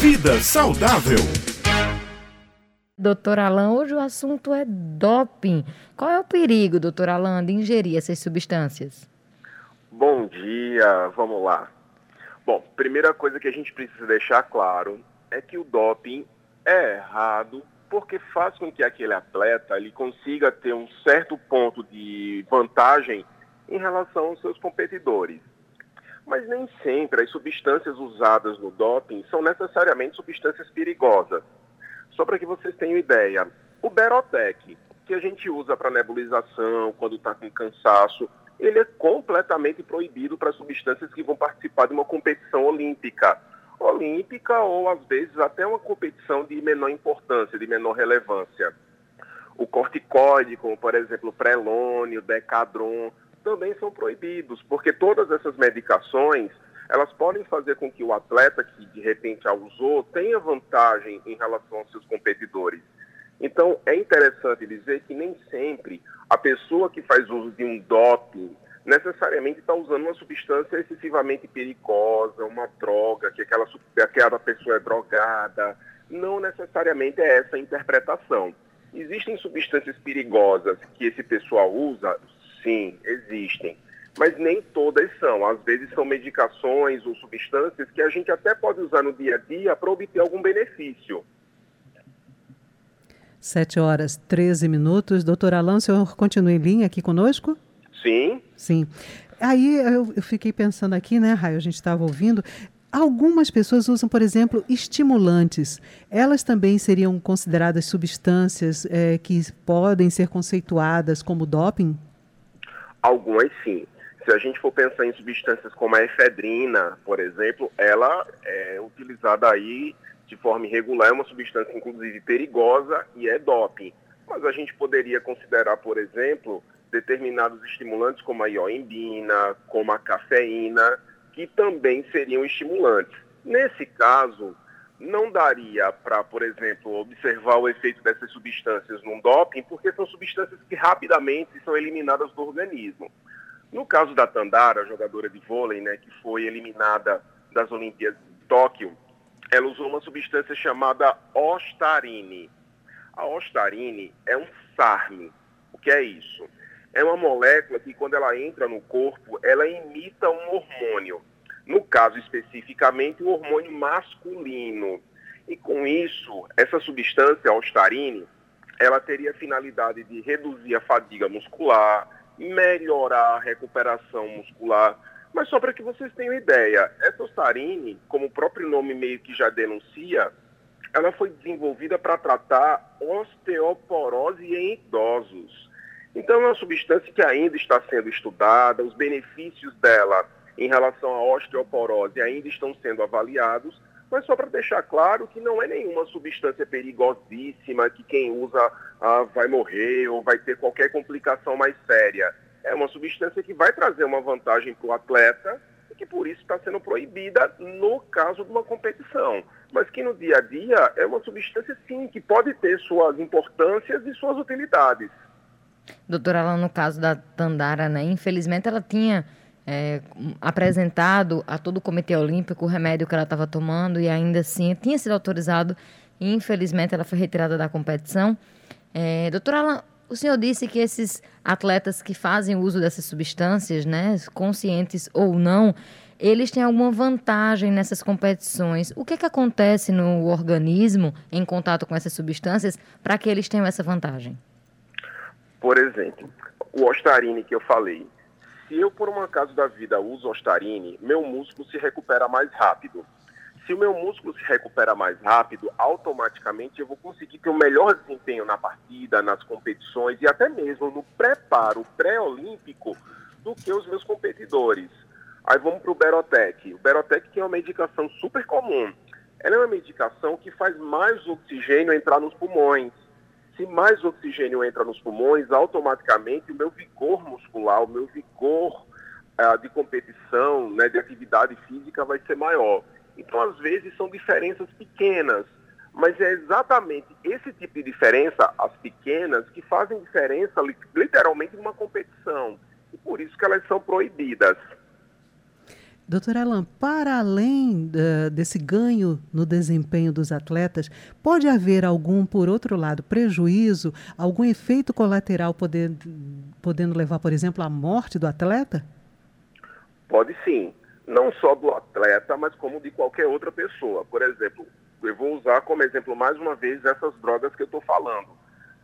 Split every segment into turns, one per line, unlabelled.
Vida saudável.
Doutor Alain, hoje o assunto é doping. Qual é o perigo, doutor Alain, de ingerir essas substâncias?
Bom dia, vamos lá. Bom, primeira coisa que a gente precisa deixar claro é que o doping é errado porque faz com que aquele atleta ele consiga ter um certo ponto de vantagem em relação aos seus competidores. Mas nem sempre as substâncias usadas no doping são necessariamente substâncias perigosas. Só para que vocês tenham ideia, o Berotec, que a gente usa para nebulização, quando está com cansaço, ele é completamente proibido para substâncias que vão participar de uma competição olímpica. Olímpica ou, às vezes, até uma competição de menor importância, de menor relevância. O corticoide, como por exemplo o prelônio, decadron, também são proibidos, porque todas essas medicações elas podem fazer com que o atleta que de repente a usou tenha vantagem em relação aos seus competidores. Então é interessante dizer que nem sempre a pessoa que faz uso de um doping necessariamente está usando uma substância excessivamente perigosa, uma droga, que aquela, aquela pessoa é drogada. Não necessariamente é essa a interpretação. Existem substâncias perigosas que esse pessoal usa? Sim, existem. Mas nem todas são. Às vezes são medicações ou substâncias que a gente até pode usar no dia a dia para obter algum benefício.
Sete horas, 13 minutos. Doutor Alain, o senhor continua em linha aqui conosco?
Sim.
Sim. Aí eu, eu fiquei pensando aqui, né, Raio, a gente estava ouvindo. Algumas pessoas usam, por exemplo, estimulantes. Elas também seriam consideradas substâncias é, que podem ser conceituadas como doping?
Algumas sim. Se a gente for pensar em substâncias como a efedrina, por exemplo, ela é utilizada aí de forma irregular, é uma substância inclusive perigosa e é doping. Mas a gente poderia considerar, por exemplo, determinados estimulantes como a ioimbina, como a cafeína, que também seriam estimulantes. Nesse caso, não daria para, por exemplo, observar o efeito dessas substâncias num doping, porque são substâncias que rapidamente são eliminadas do organismo. No caso da Tandara, jogadora de vôlei, né, que foi eliminada das Olimpíadas de Tóquio, ela usou uma substância chamada ostarine. A ostarine é um SARM. O que é isso? É uma molécula que, quando ela entra no corpo, ela imita um hormônio. No caso especificamente, o hormônio masculino. E com isso, essa substância, a ostarine, ela teria a finalidade de reduzir a fadiga muscular, melhorar a recuperação muscular. Mas só para que vocês tenham ideia, essa ostarine, como o próprio nome meio que já denuncia, ela foi desenvolvida para tratar osteoporose em idosos. Então é uma substância que ainda está sendo estudada, os benefícios dela em relação à osteoporose ainda estão sendo avaliados, mas só para deixar claro que não é nenhuma substância perigosíssima, que quem usa ah, vai morrer ou vai ter qualquer complicação mais séria. É uma substância que vai trazer uma vantagem para o atleta e que por isso está sendo proibida no caso de uma competição. Mas que no dia a dia é uma substância, sim, que pode ter suas importâncias e suas utilidades.
Doutora, lá no caso da Tandara, né, infelizmente ela tinha é, apresentado a todo o Comitê Olímpico o remédio que ela estava tomando e ainda assim tinha sido autorizado e infelizmente ela foi retirada da competição. É, doutora Alan, o senhor disse que esses atletas que fazem uso dessas substâncias, né, conscientes ou não, eles têm alguma vantagem nessas competições. O que, é que acontece no organismo em contato com essas substâncias para que eles tenham essa vantagem?
Por exemplo, o ostarine que eu falei, se eu, por um acaso da vida, uso Ostarine, meu músculo se recupera mais rápido. Se o meu músculo se recupera mais rápido, automaticamente eu vou conseguir ter um melhor desempenho na partida, nas competições e até mesmo no preparo pré-olímpico do que os meus competidores. Aí vamos para o Berotec. O Berotec é uma medicação super comum. Ela é uma medicação que faz mais oxigênio entrar nos pulmões se mais oxigênio entra nos pulmões, automaticamente o meu vigor muscular, o meu vigor uh, de competição, né, de atividade física vai ser maior. Então, às vezes, são diferenças pequenas, mas é exatamente esse tipo de diferença, as pequenas, que fazem diferença literalmente numa competição. E por isso que elas são proibidas.
Doutor Alan, para além uh, desse ganho no desempenho dos atletas, pode haver algum, por outro lado, prejuízo, algum efeito colateral poder, podendo levar, por exemplo, à morte do atleta?
Pode sim. Não só do atleta, mas como de qualquer outra pessoa. Por exemplo, eu vou usar como exemplo mais uma vez essas drogas que eu estou falando.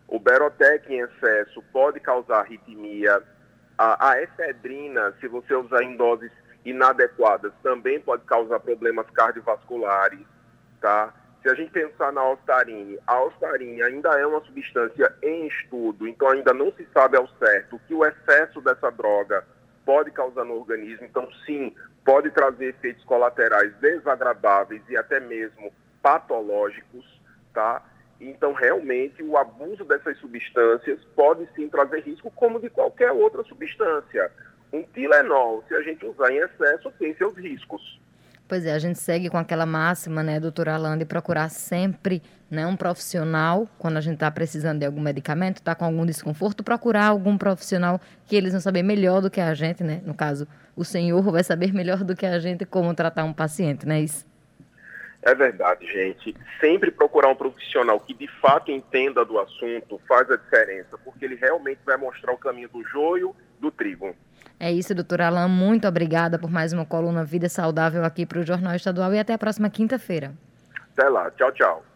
O Berotec em excesso pode causar arritmia. A, a efedrina, se você usar em doses inadequadas, também pode causar problemas cardiovasculares, tá? Se a gente pensar na ostarine, a ostarine ainda é uma substância em estudo, então ainda não se sabe ao certo que o excesso dessa droga pode causar no organismo. Então, sim, pode trazer efeitos colaterais desagradáveis e até mesmo patológicos, tá? Então, realmente, o abuso dessas substâncias pode sim trazer risco, como de qualquer outra substância. Um Tilenol, se a gente usar em excesso, tem seus riscos.
Pois é, a gente segue com aquela máxima, né, doutora Alanda, de procurar sempre né, um profissional, quando a gente está precisando de algum medicamento, está com algum desconforto, procurar algum profissional que eles vão saber melhor do que a gente, né? No caso, o senhor vai saber melhor do que a gente como tratar um paciente, não é isso?
É verdade, gente. Sempre procurar um profissional que de fato entenda do assunto faz a diferença, porque ele realmente vai mostrar o caminho do joio do trigo.
É isso, doutora Alain. Muito obrigada por mais uma coluna Vida Saudável aqui para o Jornal Estadual e até a próxima quinta-feira.
Até lá. Tchau, tchau.